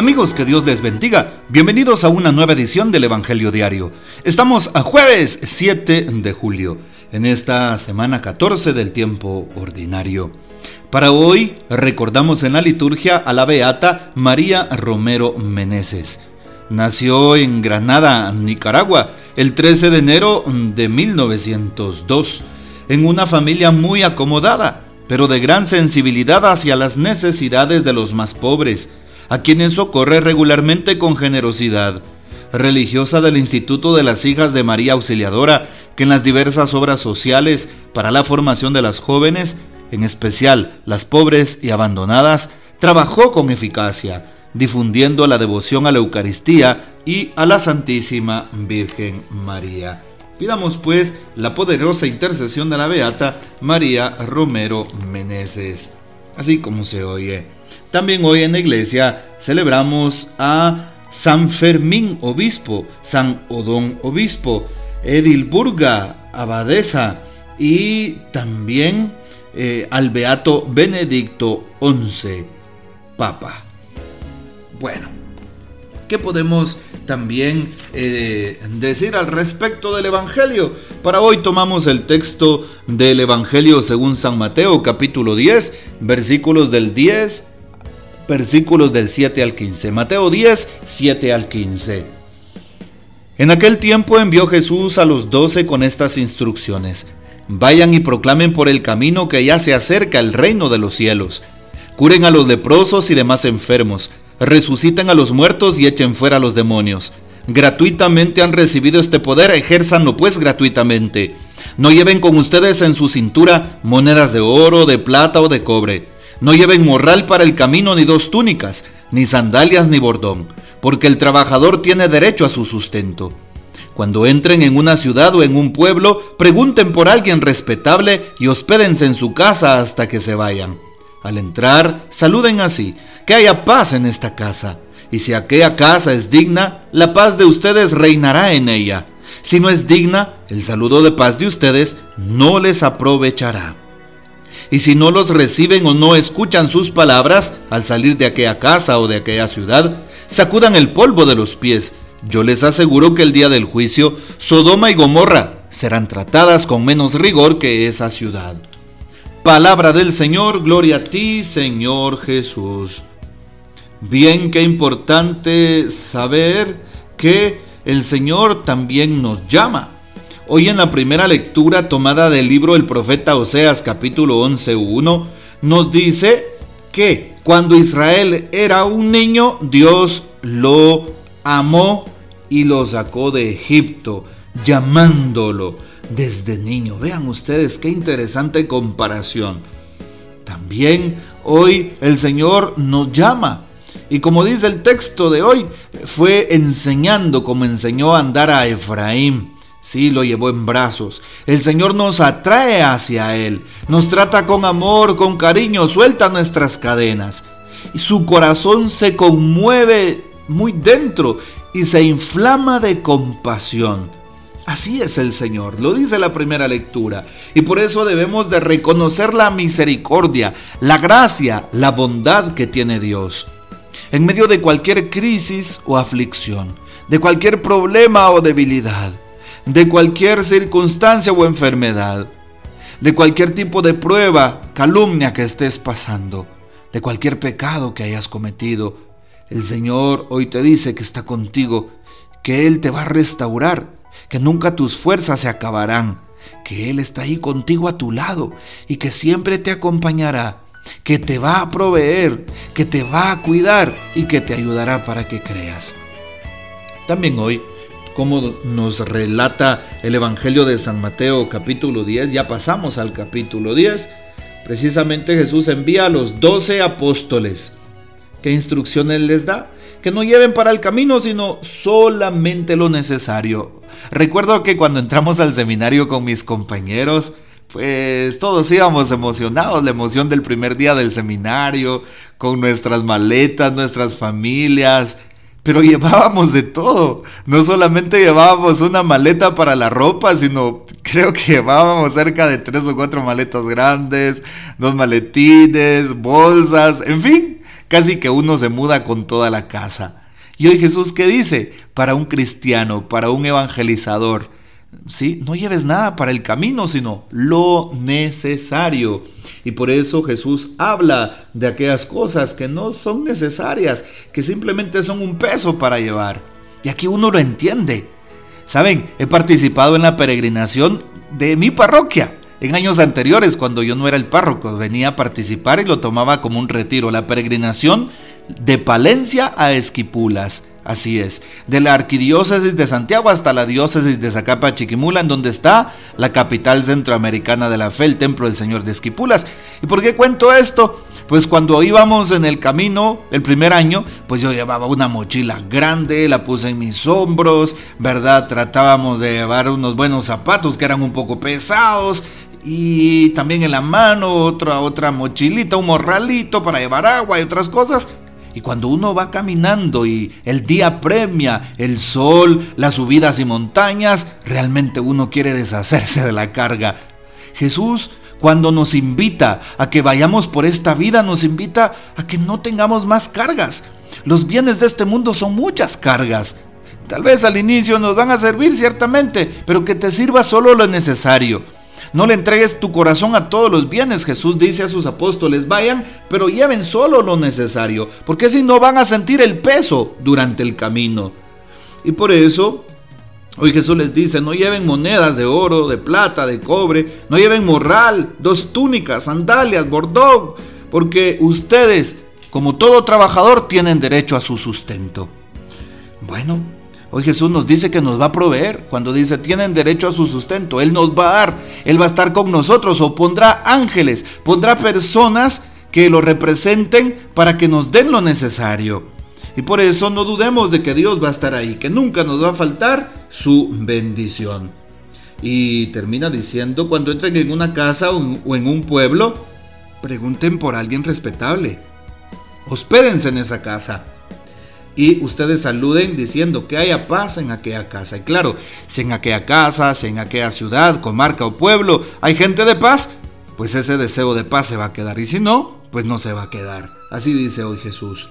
Amigos, que Dios les bendiga. Bienvenidos a una nueva edición del Evangelio Diario. Estamos a jueves 7 de julio, en esta semana 14 del tiempo ordinario. Para hoy recordamos en la liturgia a la beata María Romero Meneses. Nació en Granada, Nicaragua, el 13 de enero de 1902, en una familia muy acomodada, pero de gran sensibilidad hacia las necesidades de los más pobres a quienes socorre regularmente con generosidad. Religiosa del Instituto de las Hijas de María Auxiliadora, que en las diversas obras sociales para la formación de las jóvenes, en especial las pobres y abandonadas, trabajó con eficacia, difundiendo la devoción a la Eucaristía y a la Santísima Virgen María. Pidamos pues la poderosa intercesión de la Beata María Romero Meneses, así como se oye. También hoy en la iglesia celebramos a San Fermín Obispo, San Odón Obispo, Edilburga Abadesa y también eh, al Beato Benedicto XI, Papa. Bueno, ¿qué podemos también eh, decir al respecto del Evangelio? Para hoy tomamos el texto del Evangelio según San Mateo capítulo 10, versículos del 10 versículos del 7 al 15. Mateo 10, 7 al 15. En aquel tiempo envió Jesús a los doce con estas instrucciones. Vayan y proclamen por el camino que ya se acerca el reino de los cielos. Curen a los leprosos y demás enfermos. Resuciten a los muertos y echen fuera a los demonios. Gratuitamente han recibido este poder, ejérzanlo pues gratuitamente. No lleven con ustedes en su cintura monedas de oro, de plata o de cobre no lleven morral para el camino ni dos túnicas, ni sandalias ni bordón, porque el trabajador tiene derecho a su sustento. Cuando entren en una ciudad o en un pueblo, pregunten por alguien respetable y hospédense en su casa hasta que se vayan. Al entrar, saluden así, que haya paz en esta casa. Y si aquella casa es digna, la paz de ustedes reinará en ella. Si no es digna, el saludo de paz de ustedes no les aprovechará y si no los reciben o no escuchan sus palabras al salir de aquella casa o de aquella ciudad, sacudan el polvo de los pies. Yo les aseguro que el día del juicio, Sodoma y Gomorra serán tratadas con menos rigor que esa ciudad. Palabra del Señor, gloria a ti, Señor Jesús. Bien, qué importante saber que el Señor también nos llama Hoy en la primera lectura tomada del libro del profeta Oseas capítulo 11.1 nos dice que cuando Israel era un niño, Dios lo amó y lo sacó de Egipto, llamándolo desde niño. Vean ustedes qué interesante comparación. También hoy el Señor nos llama. Y como dice el texto de hoy, fue enseñando como enseñó a andar a Efraín Sí, lo llevó en brazos. El Señor nos atrae hacia Él, nos trata con amor, con cariño, suelta nuestras cadenas. Y su corazón se conmueve muy dentro y se inflama de compasión. Así es el Señor, lo dice la primera lectura. Y por eso debemos de reconocer la misericordia, la gracia, la bondad que tiene Dios. En medio de cualquier crisis o aflicción, de cualquier problema o debilidad de cualquier circunstancia o enfermedad, de cualquier tipo de prueba, calumnia que estés pasando, de cualquier pecado que hayas cometido. El Señor hoy te dice que está contigo, que Él te va a restaurar, que nunca tus fuerzas se acabarán, que Él está ahí contigo a tu lado y que siempre te acompañará, que te va a proveer, que te va a cuidar y que te ayudará para que creas. También hoy como nos relata el Evangelio de San Mateo capítulo 10, ya pasamos al capítulo 10, precisamente Jesús envía a los doce apóstoles. ¿Qué instrucciones les da? Que no lleven para el camino, sino solamente lo necesario. Recuerdo que cuando entramos al seminario con mis compañeros, pues todos íbamos emocionados, la emoción del primer día del seminario, con nuestras maletas, nuestras familias, pero llevábamos de todo. No solamente llevábamos una maleta para la ropa, sino creo que llevábamos cerca de tres o cuatro maletas grandes, dos maletines, bolsas, en fin. casi que uno se muda con toda la casa. Y hoy Jesús, ¿qué dice? Para un cristiano, para un evangelizador, ¿sí? No lleves nada para el camino, sino lo necesario. Y por eso Jesús habla de aquellas cosas que no son necesarias, que simplemente son un peso para llevar. Y aquí uno lo entiende. Saben, he participado en la peregrinación de mi parroquia. En años anteriores, cuando yo no era el párroco, venía a participar y lo tomaba como un retiro. La peregrinación de Palencia a Esquipulas. Así es, de la arquidiócesis de Santiago hasta la diócesis de Zacapa Chiquimula, en donde está la capital centroamericana de la fe, el templo del Señor de Esquipulas. ¿Y por qué cuento esto? Pues cuando íbamos en el camino el primer año, pues yo llevaba una mochila grande, la puse en mis hombros, ¿verdad? Tratábamos de llevar unos buenos zapatos que eran un poco pesados y también en la mano otra otra mochilita, un morralito para llevar agua y otras cosas. Y cuando uno va caminando y el día premia, el sol, las subidas y montañas, realmente uno quiere deshacerse de la carga. Jesús, cuando nos invita a que vayamos por esta vida, nos invita a que no tengamos más cargas. Los bienes de este mundo son muchas cargas. Tal vez al inicio nos van a servir ciertamente, pero que te sirva solo lo necesario. No le entregues tu corazón a todos los bienes. Jesús dice a sus apóstoles, vayan, pero lleven solo lo necesario, porque si no van a sentir el peso durante el camino. Y por eso, hoy Jesús les dice, no lleven monedas de oro, de plata, de cobre, no lleven morral, dos túnicas, sandalias, bordón, porque ustedes, como todo trabajador, tienen derecho a su sustento. Bueno, Hoy Jesús nos dice que nos va a proveer. Cuando dice tienen derecho a su sustento, Él nos va a dar. Él va a estar con nosotros o pondrá ángeles, pondrá personas que lo representen para que nos den lo necesario. Y por eso no dudemos de que Dios va a estar ahí, que nunca nos va a faltar su bendición. Y termina diciendo, cuando entren en una casa o en un pueblo, pregunten por alguien respetable. Hospédense en esa casa y ustedes saluden diciendo que haya paz en aquella casa. Y claro, si en aquella casa, si en aquella ciudad, comarca o pueblo hay gente de paz, pues ese deseo de paz se va a quedar. Y si no, pues no se va a quedar. Así dice hoy Jesús.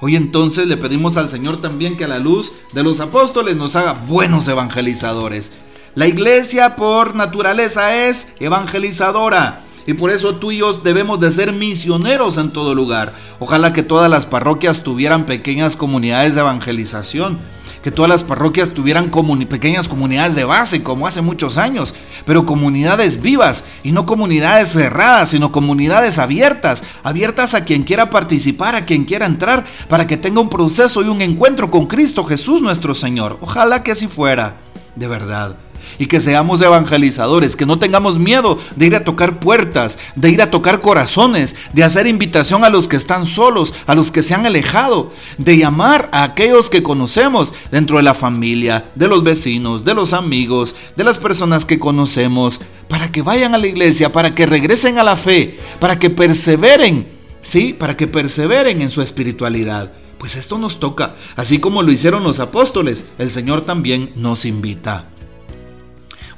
Hoy entonces le pedimos al Señor también que a la luz de los apóstoles nos haga buenos evangelizadores. La iglesia por naturaleza es evangelizadora. Y por eso tú y yo debemos de ser misioneros en todo lugar. Ojalá que todas las parroquias tuvieran pequeñas comunidades de evangelización. Que todas las parroquias tuvieran pequeñas comunidades de base, como hace muchos años, pero comunidades vivas y no comunidades cerradas, sino comunidades abiertas, abiertas a quien quiera participar, a quien quiera entrar, para que tenga un proceso y un encuentro con Cristo Jesús nuestro Señor. Ojalá que así fuera, de verdad y que seamos evangelizadores, que no tengamos miedo de ir a tocar puertas, de ir a tocar corazones, de hacer invitación a los que están solos, a los que se han alejado, de llamar a aquellos que conocemos dentro de la familia, de los vecinos, de los amigos, de las personas que conocemos, para que vayan a la iglesia, para que regresen a la fe, para que perseveren, sí, para que perseveren en su espiritualidad. Pues esto nos toca, así como lo hicieron los apóstoles, el Señor también nos invita.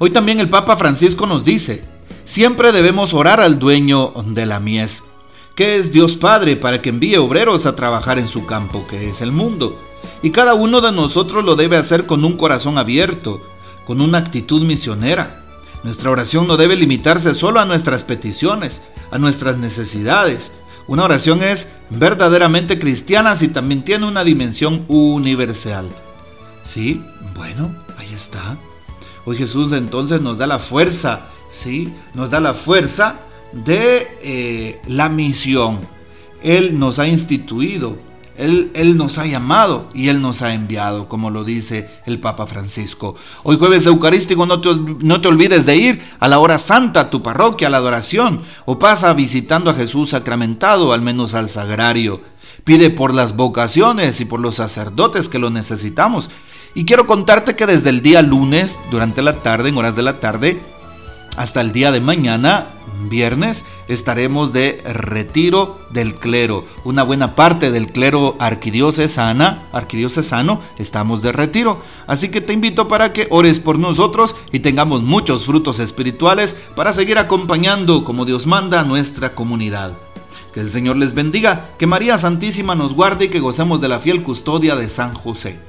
Hoy también el Papa Francisco nos dice, siempre debemos orar al dueño de la mies, que es Dios Padre, para que envíe obreros a trabajar en su campo, que es el mundo. Y cada uno de nosotros lo debe hacer con un corazón abierto, con una actitud misionera. Nuestra oración no debe limitarse solo a nuestras peticiones, a nuestras necesidades. Una oración es verdaderamente cristiana si también tiene una dimensión universal. ¿Sí? Bueno, ahí está. Hoy Jesús entonces nos da la fuerza, ¿sí? Nos da la fuerza de eh, la misión. Él nos ha instituido, él, él, nos ha llamado y Él nos ha enviado, como lo dice el Papa Francisco. Hoy jueves eucarístico, no te, no te olvides de ir a la hora santa, a tu parroquia, a la adoración, o pasa visitando a Jesús sacramentado, al menos al sagrario. Pide por las vocaciones y por los sacerdotes que lo necesitamos y quiero contarte que desde el día lunes, durante la tarde, en horas de la tarde, hasta el día de mañana, viernes, estaremos de retiro del clero. Una buena parte del clero arquidiocesana, arquidiocesano, estamos de retiro. Así que te invito para que ores por nosotros y tengamos muchos frutos espirituales para seguir acompañando como Dios manda a nuestra comunidad. Que el Señor les bendiga, que María Santísima nos guarde y que gocemos de la fiel custodia de San José.